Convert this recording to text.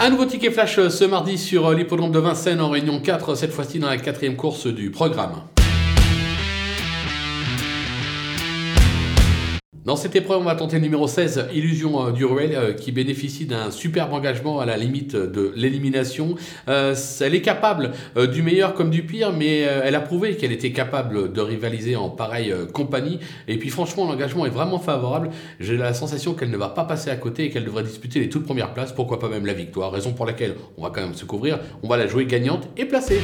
Un nouveau ticket flash ce mardi sur l'hippodrome de Vincennes en réunion 4, cette fois-ci dans la quatrième course du programme. Dans cette épreuve, on va tenter le numéro 16, Illusion euh, du Ruel, euh, qui bénéficie d'un superbe engagement à la limite de l'élimination. Euh, elle est capable du meilleur comme du pire, mais elle a prouvé qu'elle était capable de rivaliser en pareille compagnie. Et puis franchement, l'engagement est vraiment favorable. J'ai la sensation qu'elle ne va pas passer à côté et qu'elle devrait disputer les toutes premières places, pourquoi pas même la victoire? Raison pour laquelle on va quand même se couvrir. On va la jouer gagnante et placée.